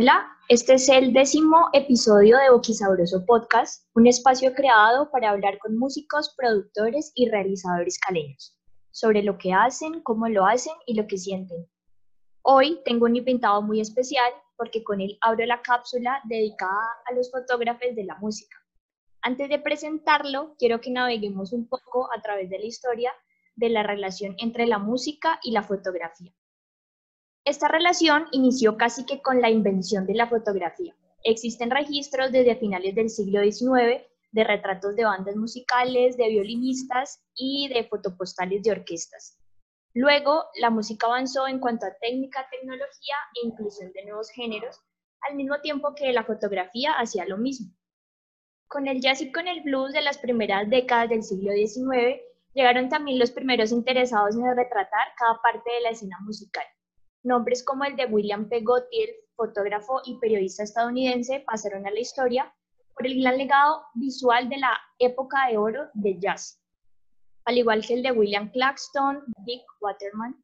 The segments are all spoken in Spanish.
Hola, este es el décimo episodio de Boquisabroso Podcast, un espacio creado para hablar con músicos, productores y realizadores caleños sobre lo que hacen, cómo lo hacen y lo que sienten. Hoy tengo un invitado muy especial porque con él abro la cápsula dedicada a los fotógrafos de la música. Antes de presentarlo, quiero que naveguemos un poco a través de la historia de la relación entre la música y la fotografía. Esta relación inició casi que con la invención de la fotografía. Existen registros desde finales del siglo XIX de retratos de bandas musicales, de violinistas y de fotopostales de orquestas. Luego, la música avanzó en cuanto a técnica, tecnología e inclusión de nuevos géneros, al mismo tiempo que la fotografía hacía lo mismo. Con el jazz y con el blues de las primeras décadas del siglo XIX, llegaron también los primeros interesados en retratar cada parte de la escena musical. Nombres como el de William P. Gautier, fotógrafo y periodista estadounidense, pasaron a la historia por el gran legado visual de la época de oro del jazz, al igual que el de William Claxton, Dick Waterman,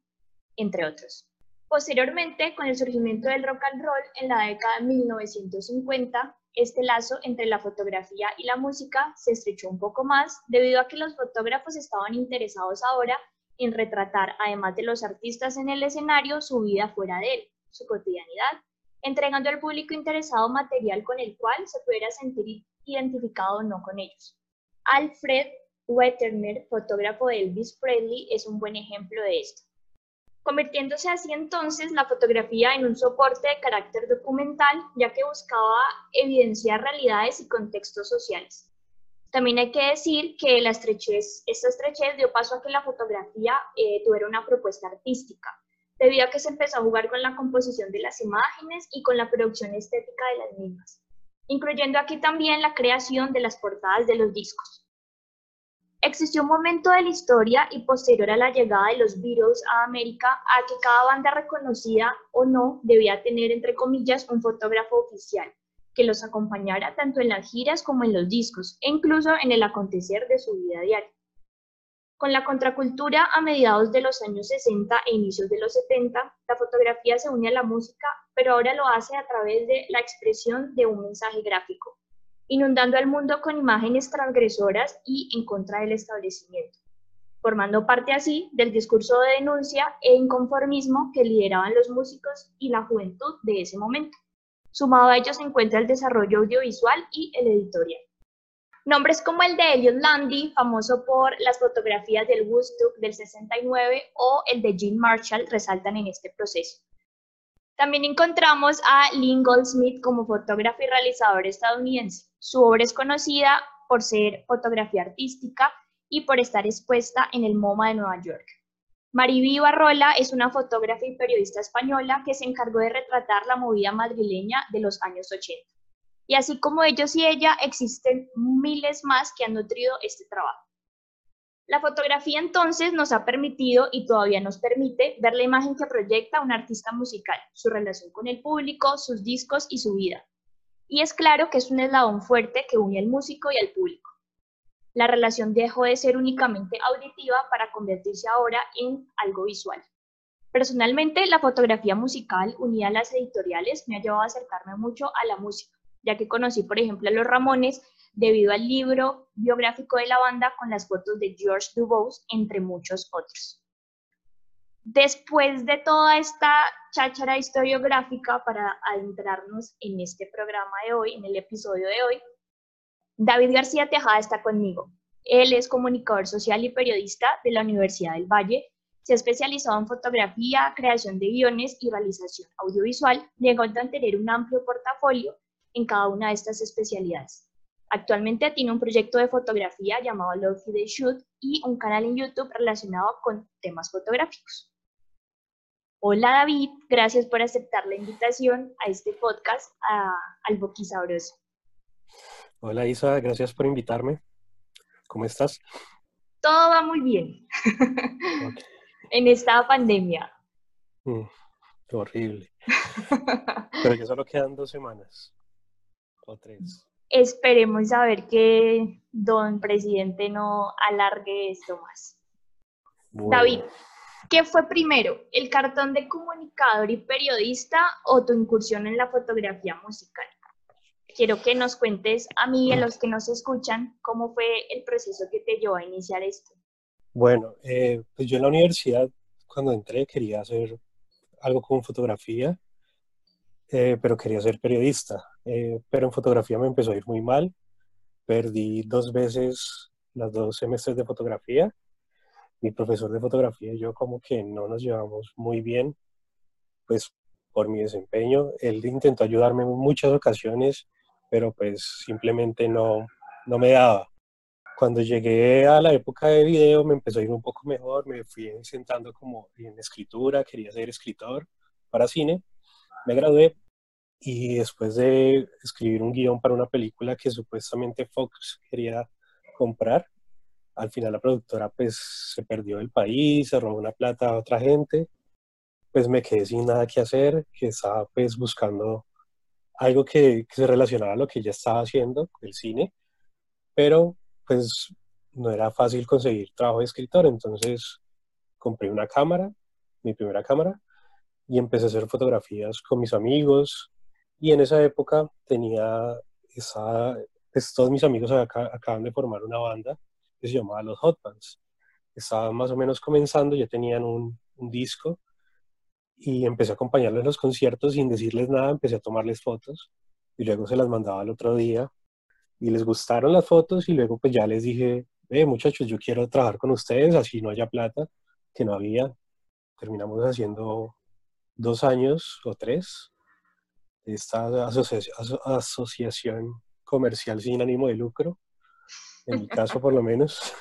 entre otros. Posteriormente, con el surgimiento del rock and roll en la década de 1950, este lazo entre la fotografía y la música se estrechó un poco más debido a que los fotógrafos estaban interesados ahora en retratar, además de los artistas en el escenario, su vida fuera de él, su cotidianidad, entregando al público interesado material con el cual se pudiera sentir identificado o no con ellos. Alfred Wetterner, fotógrafo de Elvis Presley, es un buen ejemplo de esto. Convirtiéndose así entonces la fotografía en un soporte de carácter documental, ya que buscaba evidenciar realidades y contextos sociales. También hay que decir que la estrechez, esta estrechez dio paso a que la fotografía eh, tuviera una propuesta artística, debido a que se empezó a jugar con la composición de las imágenes y con la producción estética de las mismas, incluyendo aquí también la creación de las portadas de los discos. Existió un momento de la historia y posterior a la llegada de los Beatles a América a que cada banda reconocida o no debía tener, entre comillas, un fotógrafo oficial, que los acompañara tanto en las giras como en los discos e incluso en el acontecer de su vida diaria. Con la contracultura a mediados de los años 60 e inicios de los 70, la fotografía se une a la música, pero ahora lo hace a través de la expresión de un mensaje gráfico, inundando al mundo con imágenes transgresoras y en contra del establecimiento, formando parte así del discurso de denuncia e inconformismo que lideraban los músicos y la juventud de ese momento. Sumado a ello se encuentra el desarrollo audiovisual y el editorial. Nombres como el de Elliot Landy, famoso por las fotografías del Woodstock del 69, o el de Gene Marshall resaltan en este proceso. También encontramos a Lynn Goldsmith como fotógrafo y realizador estadounidense. Su obra es conocida por ser fotografía artística y por estar expuesta en el MoMA de Nueva York. Mariví Barrola es una fotógrafa y periodista española que se encargó de retratar la movida madrileña de los años 80. Y así como ellos y ella, existen miles más que han nutrido este trabajo. La fotografía entonces nos ha permitido y todavía nos permite ver la imagen que proyecta un artista musical, su relación con el público, sus discos y su vida. Y es claro que es un eslabón fuerte que une al músico y al público la relación dejó de ser únicamente auditiva para convertirse ahora en algo visual. Personalmente, la fotografía musical unida a las editoriales me ha llevado a acercarme mucho a la música, ya que conocí, por ejemplo, a los Ramones debido al libro biográfico de la banda con las fotos de George Dubose, entre muchos otros. Después de toda esta cháchara historiográfica para adentrarnos en este programa de hoy, en el episodio de hoy, David García Tejada está conmigo. Él es comunicador social y periodista de la Universidad del Valle. Se ha especializado en fotografía, creación de guiones y realización audiovisual, llegando a tener un amplio portafolio en cada una de estas especialidades. Actualmente tiene un proyecto de fotografía llamado Love the Shoot y un canal en YouTube relacionado con temas fotográficos. Hola David, gracias por aceptar la invitación a este podcast al Boquisabroso. Hola Isa, gracias por invitarme. ¿Cómo estás? Todo va muy bien en esta pandemia. Mm, horrible. Pero ya solo quedan dos semanas o tres. Esperemos a ver que don presidente no alargue esto más. David, ¿Qué fue primero, el cartón de comunicador y periodista o tu incursión en la fotografía musical? Quiero que nos cuentes a mí y a los que nos escuchan cómo fue el proceso que te llevó a iniciar esto. Bueno, eh, pues yo en la universidad, cuando entré, quería hacer algo con fotografía, eh, pero quería ser periodista. Eh, pero en fotografía me empezó a ir muy mal. Perdí dos veces las dos semestres de fotografía mi profesor de fotografía y yo como que no nos llevamos muy bien, pues por mi desempeño. Él intentó ayudarme en muchas ocasiones, pero pues simplemente no, no me daba. Cuando llegué a la época de video me empezó a ir un poco mejor, me fui sentando como en escritura, quería ser escritor para cine, me gradué y después de escribir un guion para una película que supuestamente Fox quería comprar, al final la productora pues se perdió del país, se robó una plata a otra gente, pues me quedé sin nada que hacer, que estaba pues buscando algo que, se relacionara a lo que ya estaba haciendo, el cine, pero pues no era fácil conseguir trabajo de escritor, entonces compré una cámara, mi primera cámara, y empecé a hacer fotografías con mis amigos, y en esa época tenía esa, pues todos mis amigos acaban de formar una banda, que se llamaba Los Hot Pants. Estaban más o menos comenzando, ya tenían un disco y empecé a acompañarles en los conciertos sin decirles nada, empecé a tomarles fotos y luego se las mandaba el otro día y les gustaron las fotos y luego pues ya les dije, eh, muchachos, yo quiero trabajar con ustedes, así no haya plata, que no había. Terminamos haciendo dos años o tres esta asociación comercial sin ánimo de lucro en mi caso por lo menos.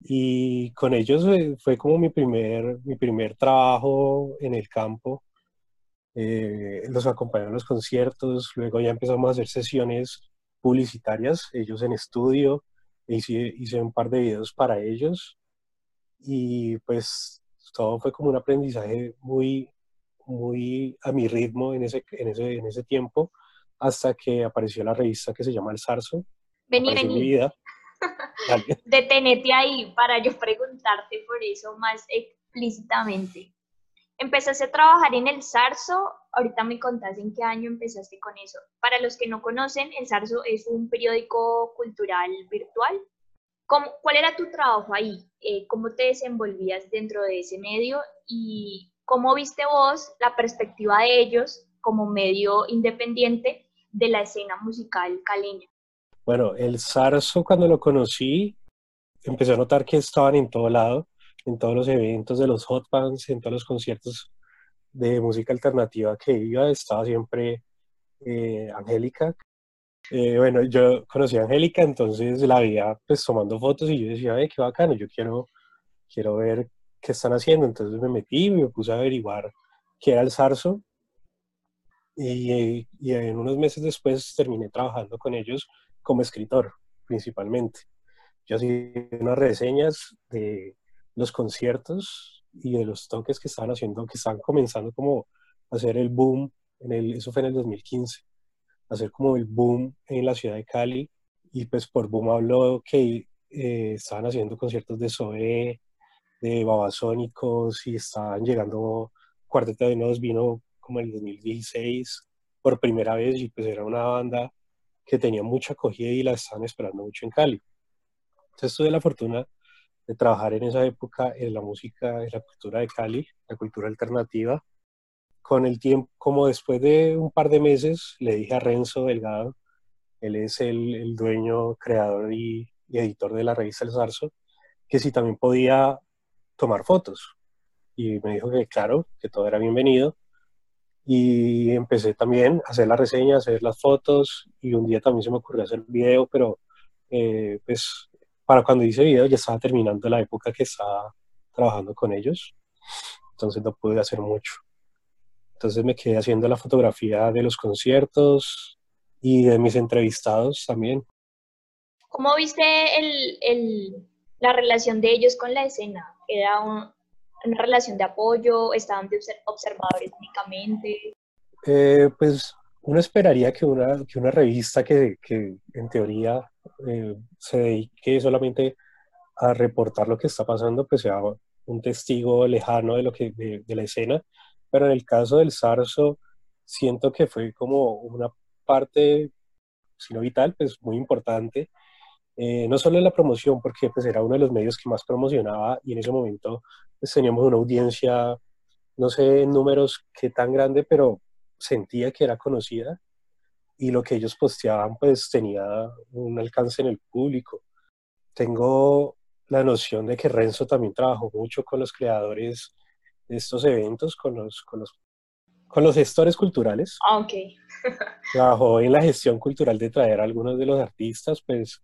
Y con ellos eh, fue como mi primer, mi primer trabajo en el campo. Eh, los acompañé en los conciertos, luego ya empezamos a hacer sesiones publicitarias, ellos en estudio, hice, hice un par de videos para ellos y pues todo fue como un aprendizaje muy, muy a mi ritmo en ese, en ese, en ese tiempo, hasta que apareció la revista que se llama El Zarzo. Vení, vení. Detenete ahí para yo preguntarte por eso más explícitamente. Empezaste a trabajar en el Zarzo, ahorita me contás en qué año empezaste con eso. Para los que no conocen, el Zarzo es un periódico cultural virtual. ¿Cómo, ¿Cuál era tu trabajo ahí? Eh, ¿Cómo te desenvolvías dentro de ese medio? ¿Y cómo viste vos la perspectiva de ellos como medio independiente de la escena musical caleña? Bueno, el Zarzo cuando lo conocí, empecé a notar que estaban en todo lado, en todos los eventos de los hot bands, en todos los conciertos de música alternativa que iba, estaba siempre eh, Angélica. Eh, bueno, yo conocí a Angélica, entonces la veía pues tomando fotos y yo decía, ay, qué bacano, yo quiero, quiero ver qué están haciendo. Entonces me metí y me puse a averiguar qué era el Zarzo. Y, y en unos meses después terminé trabajando con ellos como escritor, principalmente. Yo hacía unas reseñas de los conciertos y de los toques que estaban haciendo, que estaban comenzando como a hacer el boom, en el, eso fue en el 2015, hacer como el boom en la ciudad de Cali. Y pues por boom habló que eh, estaban haciendo conciertos de Zoé, de Babasónicos y estaban llegando Cuarteto de Nos, vino como en el 2016 por primera vez y pues era una banda que tenía mucha acogida y la estaban esperando mucho en Cali. Entonces tuve la fortuna de trabajar en esa época en la música, en la cultura de Cali, la cultura alternativa. Con el tiempo, como después de un par de meses, le dije a Renzo Delgado, él es el, dueño, creador y, editor de la revista El Zarzo, que si también podía tomar fotos. Y me dijo que claro, que todo era bienvenido y empecé también a hacer la reseña, a hacer las fotos y un día también se me ocurrió hacer video, pero eh, pues para cuando hice video ya estaba terminando la época que estaba trabajando con ellos, entonces no pude hacer mucho. Entonces me quedé haciendo la fotografía de los conciertos y de mis entrevistados también. ¿Cómo viste el, el, la relación de ellos con la escena? ¿Era un, una relación de apoyo? ¿Estaban de observadores únicamente? Eh, pues uno esperaría que una, que una revista que, que en teoría eh, se dedique solamente a reportar lo que está pasando, pues sea un testigo lejano de, lo que, de, la escena, pero en el caso del Zarzo, siento que fue como una parte, si no vital, pues muy importante, eh, no solo en la promoción, porque pues era uno de los medios que más promocionaba y en ese momento pues, teníamos una audiencia, no sé en números qué tan grande, pero sentía que era conocida y lo que ellos posteaban pues tenía un alcance en el público. Tengo la noción de que Renzo también trabajó mucho con los creadores de estos eventos, con los, con los, con los gestores culturales. Ah, ok. trabajó en la gestión cultural de traer a algunos de los artistas, pues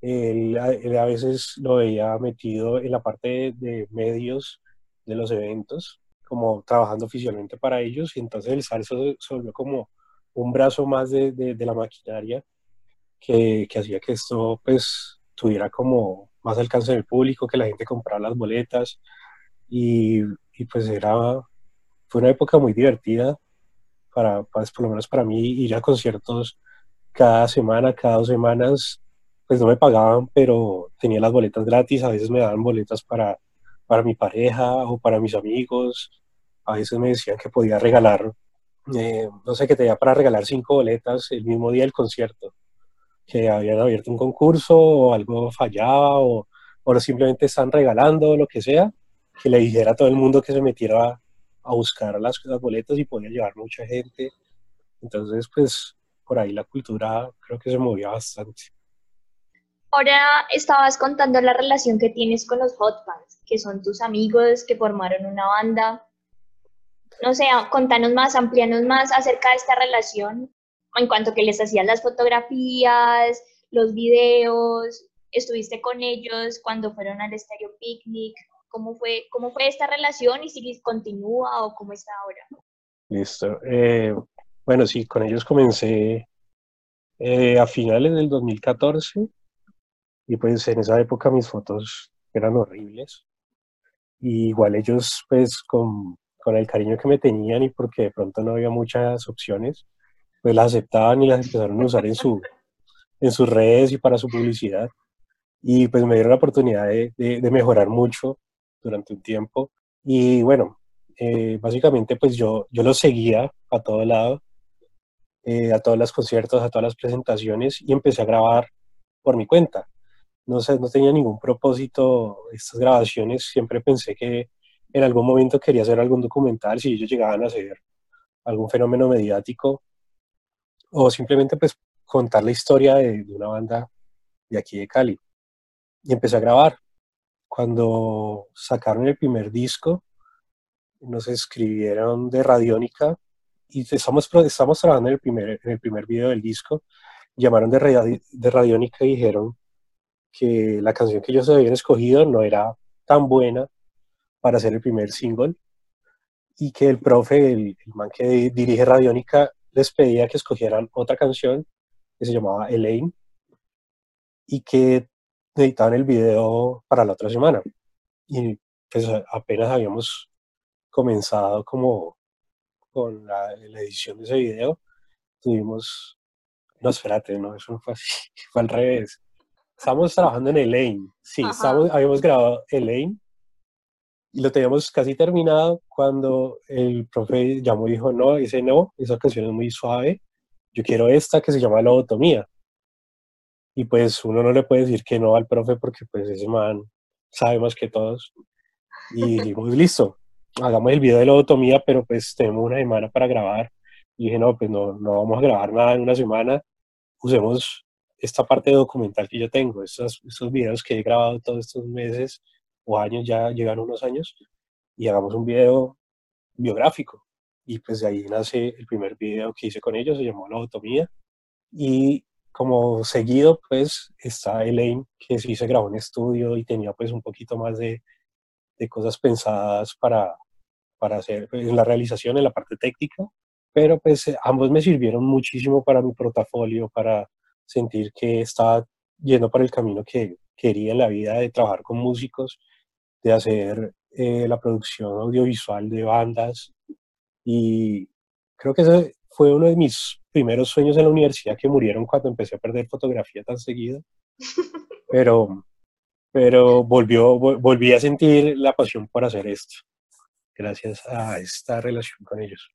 él, a veces lo veía metido en la parte de, medios de los eventos, como trabajando oficialmente para ellos, y entonces el salsa se volvió como un brazo más de, de, la maquinaria que, que, hacía que esto pues tuviera como más alcance en el público, que la gente comprara las boletas y, y pues era, fue una época muy divertida para, pues, por lo menos para mí, ir a conciertos cada semana, cada dos semanas, pues no me pagaban, pero tenía las boletas gratis, a veces me daban boletas para, para mi pareja o para mis amigos, a veces me decían que podía regalar eh, no sé, que tenía para regalar cinco boletas el mismo día del concierto, que habían abierto un concurso o algo fallaba o, o simplemente están regalando lo que sea, que le dijera a todo el mundo que se metiera a buscar las, las boletas y podía llevar mucha gente. Entonces, pues por ahí la cultura creo que se movía bastante. Ahora estabas contando la relación que tienes con los hot fans, que son tus amigos que formaron una banda no sé, contanos más, amplianos más acerca de esta relación en cuanto que les hacías las fotografías, los videos, estuviste con ellos cuando fueron al Estéreo Picnic, ¿cómo fue, cómo fue esta relación y si continúa o cómo está ahora? Listo. Eh, bueno, sí, con ellos comencé eh, a finales del 2014 y pues en esa época mis fotos eran horribles. Y igual ellos pues con con el cariño que me tenían y porque de pronto no había muchas opciones, pues las aceptaban y las empezaron a usar en, su, en sus redes y para su publicidad. Y pues me dieron la oportunidad de, de, mejorar mucho durante un tiempo. Y bueno, eh, básicamente pues yo, yo los seguía a todo lado, eh, a todos los conciertos, a todas las presentaciones y empecé a grabar por mi cuenta. No, sé, no tenía ningún propósito estas grabaciones, siempre pensé que en algún momento quería hacer algún documental, si ellos llegaban a hacer algún fenómeno mediático, o simplemente pues contar la historia de, una banda de aquí de Cali. Y empecé a grabar. Cuando sacaron el primer disco, nos escribieron de Radiónica y estamos, estamos trabajando en el, primer, en el primer video del disco. Llamaron de, de Radiónica y dijeron que la canción que ellos habían escogido no era tan buena para hacer el primer single y que el profe, el, man que dirige Radiónica, les pedía que escogieran otra canción que se llamaba Elaine y que editaban el video para la otra semana. Y pues apenas habíamos comenzado como con la, edición de ese video, tuvimos, no, espérate, no, eso no fue así, fue al revés. Estábamos trabajando en Elaine, sí, habíamos grabado Elaine y lo teníamos casi terminado cuando el profe llamó y dijo, no, ese no, esa canción es muy suave, yo quiero esta que se llama Lobotomía. Y pues uno no le puede decir que no al profe porque pues ese man sabe más que todos. Y dijimos, listo, hagamos el video de Lobotomía, pero pues tenemos una semana para grabar. Y dije, no, pues no, no vamos a grabar nada en una semana, usemos esta parte documental que yo tengo, estos, estos videos que he grabado todos estos meses o años, ya llegan unos años, y hagamos un video biográfico. Y pues de ahí nace el primer video que hice con ellos, se llamó La Autonomía. Y como seguido, pues está Elaine, que sí se grabó en estudio y tenía pues un poquito más de, de cosas pensadas para, para hacer pues, en la realización, en la parte técnica. Pero pues ambos me sirvieron muchísimo para mi portafolio, para sentir que estaba yendo por el camino que quería en la vida de trabajar con músicos de hacer eh, la producción audiovisual de bandas y creo que ese fue uno de mis primeros sueños en la universidad que murieron cuando empecé a perder fotografía tan seguido. Pero, pero volvió, volví a sentir la pasión por hacer esto, gracias a esta relación con ellos.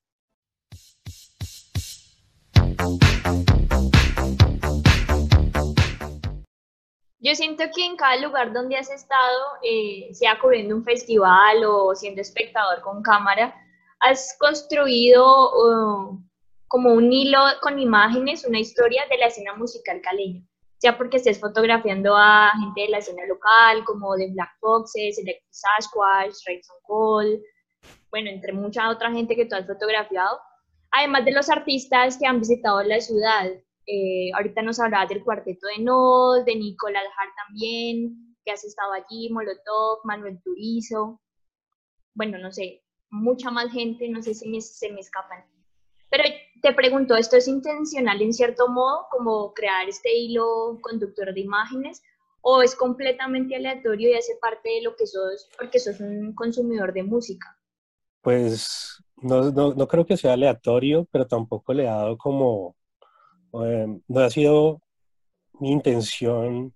Yo siento que en cada lugar donde has estado, eh, sea cubriendo un festival o siendo espectador con cámara, has construido uh, como un hilo con imágenes, una historia de la escena musical caleña, sea porque estés fotografiando a gente de la escena local, como de Black Foxes, Electric Sasquatch, Rayson Cole, bueno, entre mucha otra gente que tú has fotografiado, además de los artistas que han visitado la ciudad. Eh, ahorita nos hablabas del cuarteto de Nos, de Nicolás Hart también, que has estado allí, Molotov, Manuel Turizo, bueno, no sé, mucha más gente, no sé si se me escapan. Pero te pregunto, ¿esto es intencional en cierto modo, como crear este hilo conductor de imágenes? ¿O es completamente aleatorio y hace parte de lo que sos, porque sos un consumidor de música? Pues no, no, no creo que sea aleatorio, pero tampoco le he dado como Em, no ha sido mi intención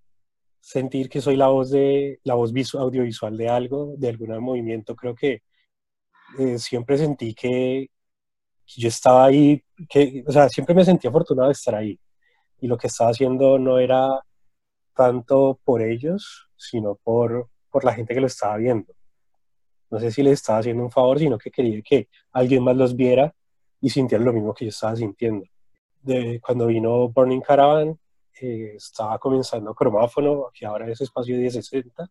sentir que soy la voz de la voz audiovisual de algo, de algún movimiento. Creo que eh, siempre sentí que, yo estaba ahí, que, o sea, siempre me sentí afortunado de estar ahí. Y lo que estaba haciendo no era tanto por ellos, sino por, por la gente que lo estaba viendo. No sé si les estaba haciendo un favor, sino que quería que alguien más los viera y sintiera lo mismo que yo estaba sintiendo de cuando vino Burning Caravan, eh, estaba comenzando cromáfono, que ahora es espacio 1060,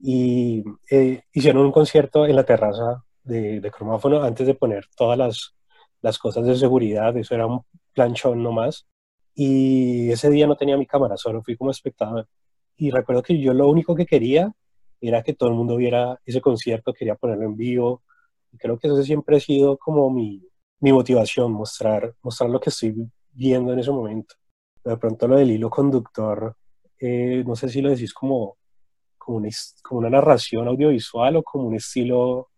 y eh, hicieron un concierto en la terraza de, de, cromáfono antes de poner todas las, las cosas de seguridad, eso era un planchón nomás, y ese día no tenía mi cámara, solo fui como espectador. Y recuerdo que yo lo único que quería era que todo el mundo viera ese concierto, quería ponerlo en vivo, y creo que eso siempre ha sido como mi, mi motivación, mostrar, mostrar lo que estoy viendo en ese momento. De pronto lo del hilo conductor, eh, no sé si lo decís como, como, una, como una narración audiovisual o como un estilo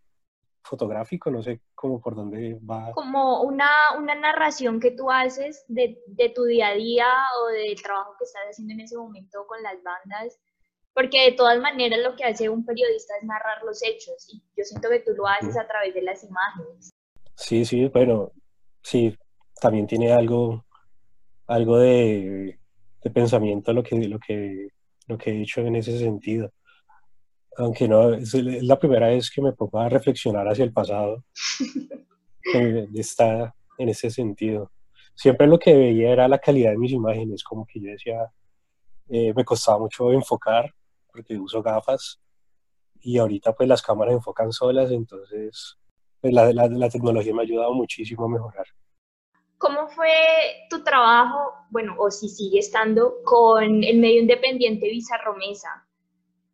fotográfico, no sé cómo por dónde va. Como una, una narración que tú haces de, de, tu día a día o del trabajo que estás haciendo en ese momento con las bandas, porque de todas maneras lo que hace un periodista es narrar los hechos y yo siento que tú lo haces a través de las imágenes. Sí, sí, bueno, sí, también tiene algo, algo de, pensamiento lo que, lo, que, lo que he hecho en ese sentido. Aunque no, es la primera vez que me pongo a reflexionar hacia el pasado. está en ese sentido. Siempre lo que veía era la calidad de mis imágenes, como que yo decía, eh, me costaba mucho enfocar porque uso gafas y ahorita pues las cámaras enfocan solas, entonces pues, la, la, tecnología me ha ayudado muchísimo a mejorar. ¿Cómo fue tu trabajo, bueno, o si sigue estando, con el medio independiente Bizarromesa?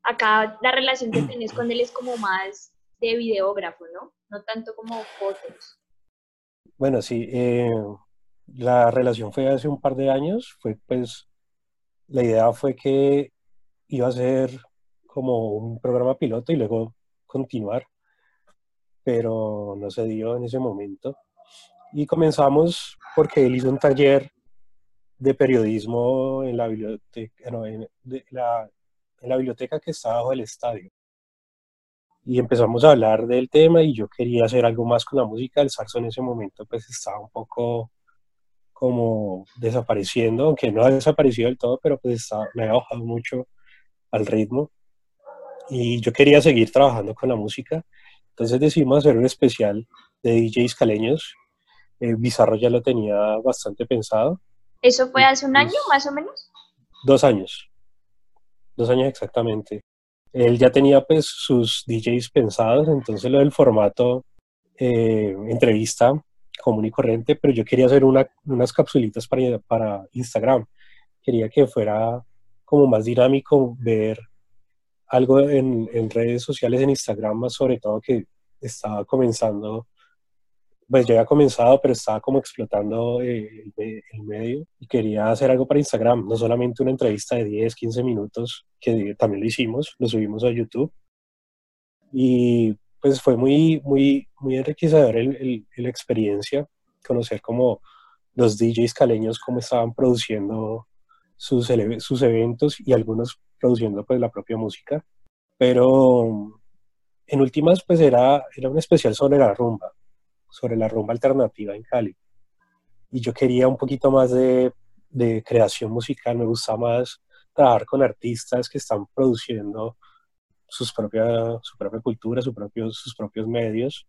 Acá la relación que tenés con él es como más de videógrafo, ¿no? No tanto como fotos. Bueno, sí, eh, la relación fue hace un par de años, fue pues, la idea fue que iba a ser como un programa piloto y luego continuar pero no se dio en ese momento. Y comenzamos porque él hizo un taller de periodismo en la biblioteca, en, la, en la biblioteca que está bajo el estadio. Y empezamos a hablar del tema y yo quería hacer algo más con la música. El saxo en ese momento pues estaba un poco como desapareciendo, aunque no ha desaparecido del todo, pero pues me ha bajado mucho al ritmo. Y yo quería seguir trabajando con la música entonces decidimos hacer un especial de DJs caleños. Eh, Bizarro ya lo tenía bastante pensado. ¿Eso fue hace un año más o menos? Dos años. Dos años exactamente. Él ya tenía pues sus DJs pensados, entonces lo del formato eh, entrevista común y corriente, pero yo quería hacer una, unas capsulitas para, para Instagram. Quería que fuera como más dinámico ver algo en, en, redes sociales, en Instagram más sobre todo, que estaba comenzando, pues ya había comenzado, pero estaba como explotando eh, el, medio y quería hacer algo para Instagram, no solamente una entrevista de 10, 15 minutos, que también lo hicimos, lo subimos a YouTube. Y pues fue muy, muy, muy enriquecedor el, la experiencia, conocer como los DJs caleños, cómo estaban produciendo sus, sus eventos y algunos produciendo pues la propia música, pero en últimas pues era, era un especial sobre la rumba, sobre la rumba alternativa en Cali. Y yo quería un poquito más de, de creación musical, me gusta más trabajar con artistas que están produciendo sus propia, su propia cultura, sus propios, sus propios medios.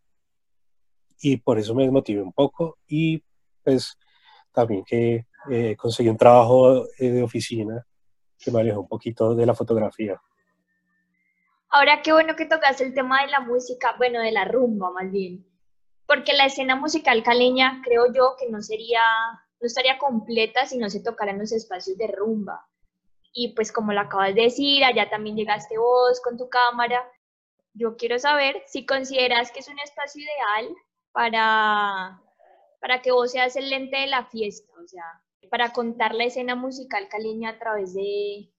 Y por eso me desmotivé un poco y pues también que eh, conseguí un trabajo eh, de oficina que me alejó un poquito de la fotografía. Ahora qué bueno que tocas el tema de la música, bueno, de la rumba más bien, porque la escena musical caleña creo yo que no sería, no estaría completa si no se tocaran los espacios de rumba. Y pues como lo acabas de decir, allá también llegaste vos con tu cámara. Yo quiero saber si consideras que es un espacio ideal para, para que vos seas el lente de la fiesta, o sea, para contar la escena musical caleña a través de,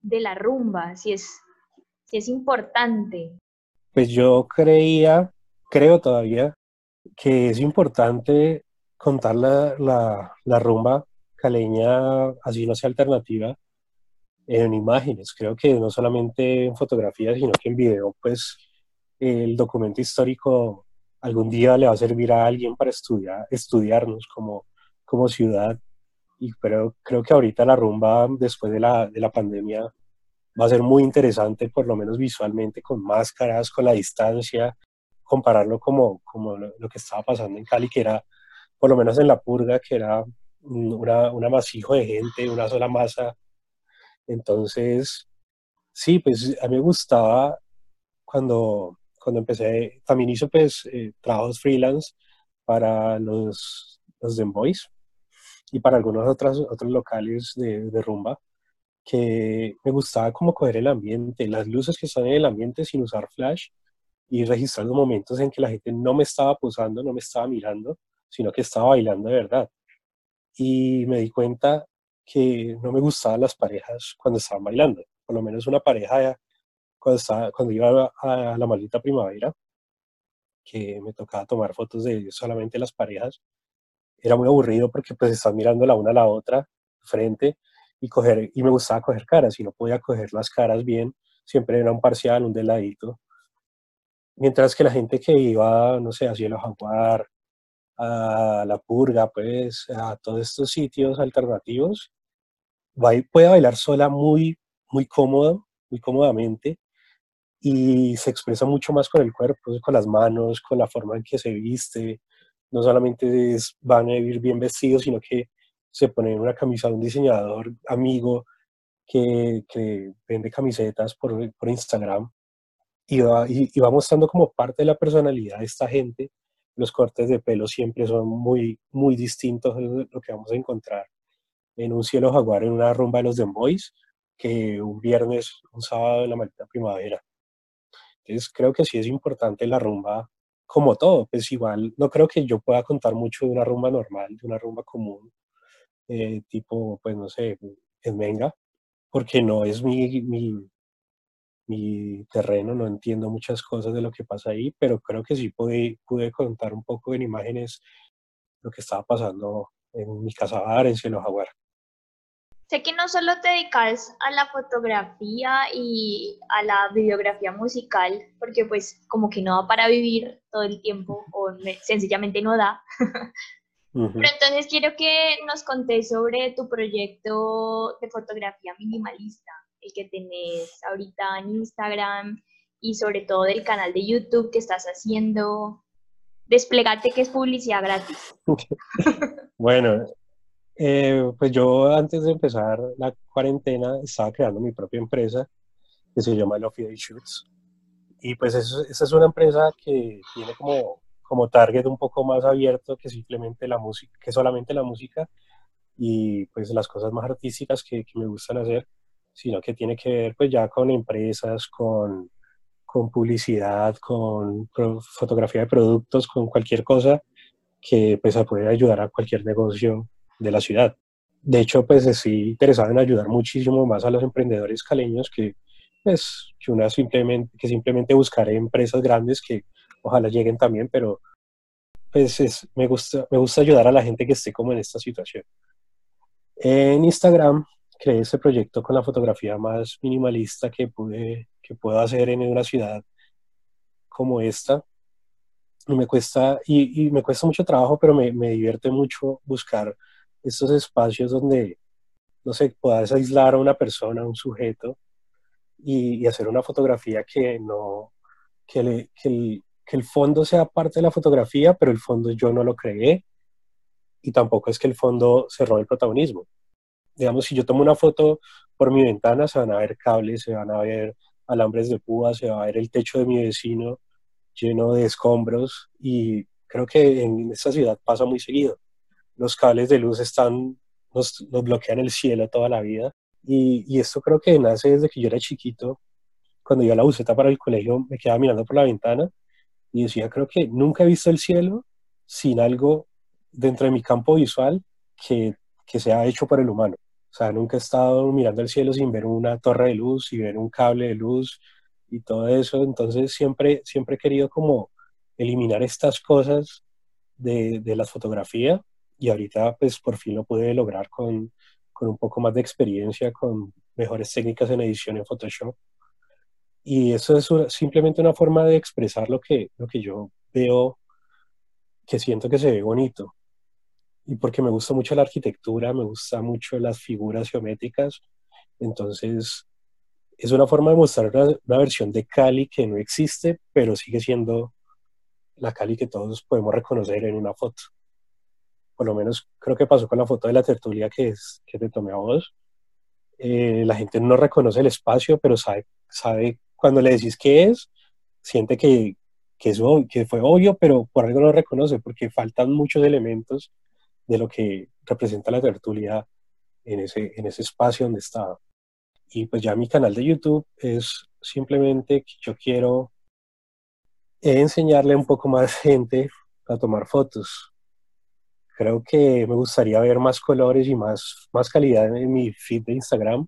de la rumba, si es, si es importante. Pues yo creía, creo todavía, que es importante contar la, la, rumba caleña, así no sea alternativa, en imágenes. Creo que no solamente en fotografía, sino que en video, pues el documento histórico algún día le va a servir a alguien para estudiar, estudiarnos como, como ciudad. Y pero creo que ahorita la rumba, después de la, de la pandemia, va a ser muy interesante, por lo menos visualmente, con máscaras, con la distancia, compararlo como, como lo, que estaba pasando en Cali, que era, por lo menos en la purga, que era una, un amasijo de gente, una sola masa. Entonces, sí, pues a mí me gustaba cuando, cuando empecé, también hice pues eh, trabajos freelance para los, los The Boys y para algunos otros, otros locales de, de rumba que me gustaba como coger el ambiente, las luces que están en el ambiente sin usar flash y registrar los momentos en que la gente no me estaba posando, no me estaba mirando, sino que estaba bailando de verdad. Y me di cuenta que no me gustaban las parejas cuando estaban bailando. Por lo menos una pareja cuando, estaba, cuando iba a, la maldita primavera, que me tocaba tomar fotos de solamente las parejas. Era muy aburrido porque pues están mirando la una a la otra frente y, coger, y me gustaba coger caras. y no podía coger las caras bien, siempre era un parcial, un deladito. Mientras que la gente que iba, no sé, a Cielo Jaguar, a La Purga, pues, a todos estos sitios alternativos, puede bailar sola muy, muy cómodo, muy cómodamente y se expresa mucho más con el cuerpo, con las manos, con la forma en que se viste. No solamente van a ir bien vestidos, sino que se ponen una camisa de un diseñador amigo que, que vende camisetas por, por Instagram y va, y, va mostrando como parte de la personalidad de esta gente los cortes de pelo siempre son muy, muy distintos de lo que vamos a encontrar en un cielo jaguar en una rumba de los Boys que un viernes, un sábado de la maldita primavera. Entonces creo que sí es importante la rumba como todo, pues igual no creo que yo pueda contar mucho de una rumba normal, de una rumba común, eh, tipo, pues no sé, en Venga, porque no es mi, mi, mi terreno, no entiendo muchas cosas de lo que pasa ahí, pero creo que sí pude, pude contar un poco en imágenes lo que estaba pasando en mi casa en Cielo Jaguar. Sé que no solo te dedicas a la fotografía y a la videografía musical, porque pues como que no da para vivir todo el tiempo o sencillamente no da. Pero entonces quiero que nos contés sobre tu proyecto de fotografía minimalista el que tenés ahorita en Instagram y sobre todo del canal de YouTube que estás haciendo. Desplegate que es publicidad gratis. bueno, eh, pues yo antes de empezar la cuarentena estaba creando mi propia empresa que se llama Lofty Day Shoots. Y pues esa es una empresa que tiene como, como target un poco más abierto que simplemente la música, que solamente la música y pues las cosas más artísticas que, que me gustan hacer sino que tiene que ver pues ya con empresas, con, con publicidad, con fotografía de productos, con cualquier cosa que pues puede ayudar a cualquier negocio de la ciudad. De hecho, pues estoy interesado en ayudar muchísimo más a los emprendedores caleños que, pues, que, una simplemente, que simplemente buscaré empresas grandes que ojalá lleguen también, pero pues es, me, gusta, me gusta ayudar a la gente que esté como en esta situación. En Instagram creé este proyecto con la fotografía más minimalista que pude, que puedo hacer en una ciudad como esta. Y me cuesta, y, me cuesta mucho trabajo, pero me, me, divierte mucho buscar estos espacios donde, no sé, puedas aislar a una persona, a un sujeto, y, hacer una fotografía que no, que, que, el, que el fondo sea parte de la fotografía, pero el fondo yo no lo creé, y tampoco es que el fondo se robe el protagonismo. Digamos, si yo tomo una foto por mi ventana, se van a ver cables, se van a ver alambres de púa, se va a ver el techo de mi vecino lleno de escombros y creo que en esta ciudad pasa muy seguido. Los cables de luz están, nos, nos bloquean el cielo toda la vida y, y, esto creo que nace desde que yo era chiquito. Cuando yo la buseta para el colegio me quedaba mirando por la ventana y decía, creo que nunca he visto el cielo sin algo dentro de mi campo visual que, que sea hecho por el humano. O sea, nunca he estado mirando el cielo sin ver una torre de luz y ver un cable de luz y todo eso. Entonces siempre, siempre he querido como eliminar estas cosas de, de la fotografía y ahorita pues por fin lo pude lograr con, con un poco más de experiencia, con mejores técnicas en edición en Photoshop. Y eso es simplemente una forma de expresar lo que, lo que yo veo, que siento que se ve bonito y porque me gusta mucho la arquitectura, me gusta mucho las figuras geométricas, entonces es una forma de mostrar una, versión de Cali que no existe, pero sigue siendo la Cali que todos podemos reconocer en una foto. Por lo menos creo que pasó con la foto de la tertulia que, es, que te tomé a vos. Eh, la gente no reconoce el espacio, pero sabe, sabe cuando le decís qué es, siente que, que, eso, que fue obvio, pero por algo no reconoce, porque faltan muchos elementos de lo que representa la tertulia en ese, en ese espacio donde estaba. Y pues ya mi canal de YouTube es simplemente que yo quiero enseñarle un poco más gente a tomar fotos. Creo que me gustaría ver más colores y más, más calidad en mi feed de Instagram.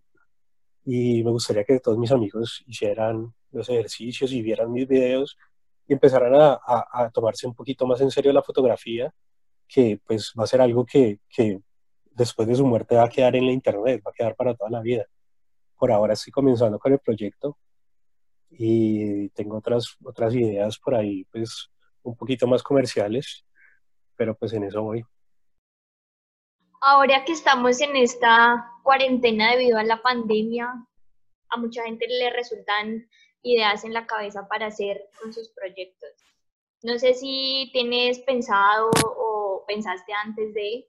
Y me gustaría que todos mis amigos hicieran los ejercicios y vieran mis videos y empezaran a, a tomarse un poquito más en serio la fotografía que pues va a ser algo que, que después de su muerte va a quedar en la internet, va a quedar para toda la vida. Por ahora estoy comenzando con el proyecto y tengo otras, otras ideas por ahí, pues un poquito más comerciales, pero pues en eso voy. Ahora que estamos en esta cuarentena debido a la pandemia, a mucha gente le resultan ideas en la cabeza para hacer con sus proyectos. No sé si tienes pensado o pensaste antes de,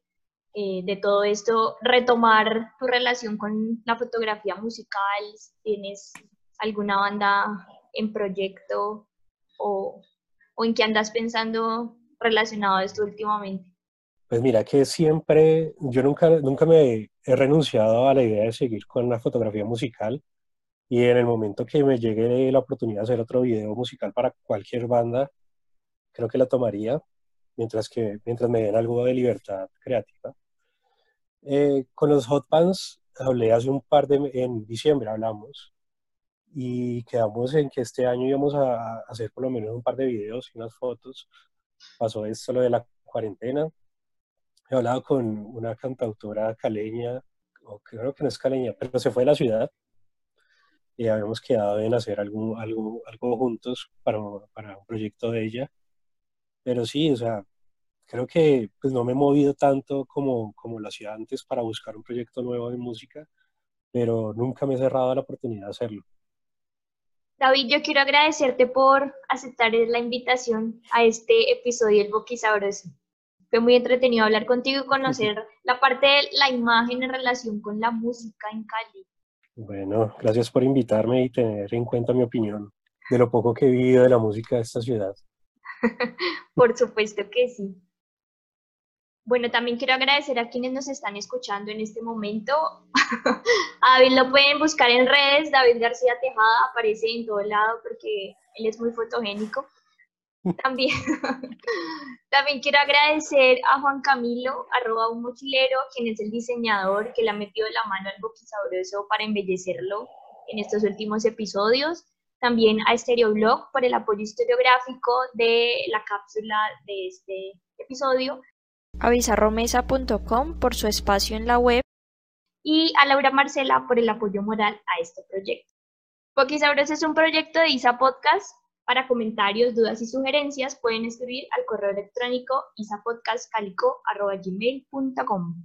eh, de todo esto retomar tu relación con la fotografía musical, tienes alguna banda en proyecto o, o en qué andas pensando relacionado a esto últimamente. Pues mira que siempre, yo nunca, nunca me he renunciado a la idea de seguir con la fotografía musical y en el momento que me llegue la oportunidad de hacer otro video musical para cualquier banda, creo que la tomaría mientras, que, mientras me den algo de libertad creativa. Eh, con los hot pants hablé hace un par de, en diciembre hablamos y quedamos en que este año íbamos a, hacer por lo menos un par de videos y unas fotos. Pasó esto lo de la cuarentena. He hablado con una cantautora caleña, o creo que no es caleña, pero se fue de la ciudad y habíamos quedado en hacer algo, algo, algo juntos para, para un proyecto de ella pero sí, o sea, creo que pues no me he movido tanto como, como lo hacía antes para buscar un proyecto nuevo de música, pero nunca me he cerrado la oportunidad de hacerlo. David, yo quiero agradecerte por aceptar la invitación a este episodio del Boquisabroso. Fue muy entretenido hablar contigo y conocer la parte de la imagen en relación con la música en Cali. Bueno, gracias por invitarme y tener en cuenta mi opinión de lo poco que he vivido de la música de esta ciudad. Por supuesto que sí. Bueno, también quiero agradecer a quienes nos están escuchando en este momento. a David lo pueden buscar en redes, David García Tejada aparece en todo lado porque él es muy fotogénico. También, también quiero agradecer a Juan Camilo, arroba un mochilero, quien es el diseñador que le ha metido la mano al boquisabroso para embellecerlo en estos últimos episodios también a Stereoblog por el apoyo historiográfico de la cápsula de este episodio. a bizarromesa.com por su espacio en la web y a Laura Marcela por el apoyo moral a este proyecto. Boquisauros es un proyecto de ISA Podcast. Para comentarios, dudas y sugerencias pueden escribir al correo electrónico isapodcastcalico.com.